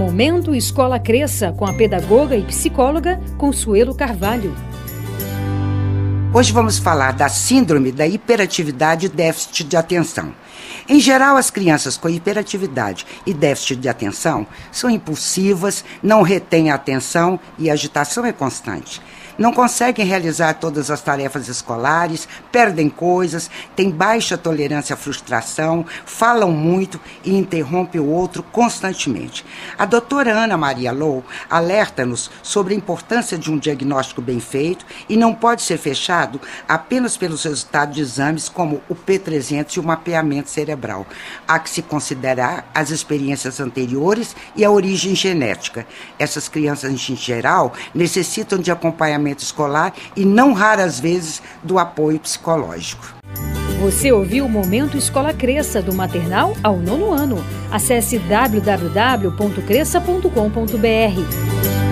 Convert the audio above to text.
Momento Escola Cresça com a pedagoga e psicóloga Consuelo Carvalho. Hoje vamos falar da síndrome da hiperatividade e déficit de atenção. Em geral, as crianças com hiperatividade e déficit de atenção são impulsivas, não retêm a atenção e a agitação é constante não conseguem realizar todas as tarefas escolares, perdem coisas, têm baixa tolerância à frustração, falam muito e interrompem o outro constantemente. A doutora Ana Maria Lou alerta-nos sobre a importância de um diagnóstico bem feito e não pode ser fechado apenas pelos resultados de exames como o P300 e o mapeamento cerebral. Há que se considerar as experiências anteriores e a origem genética. Essas crianças, em geral, necessitam de acompanhamento escolar e, não raras vezes, do apoio psicológico. Você ouviu o Momento Escola Cresça, do maternal ao nono ano. Acesse www.cresça.com.br.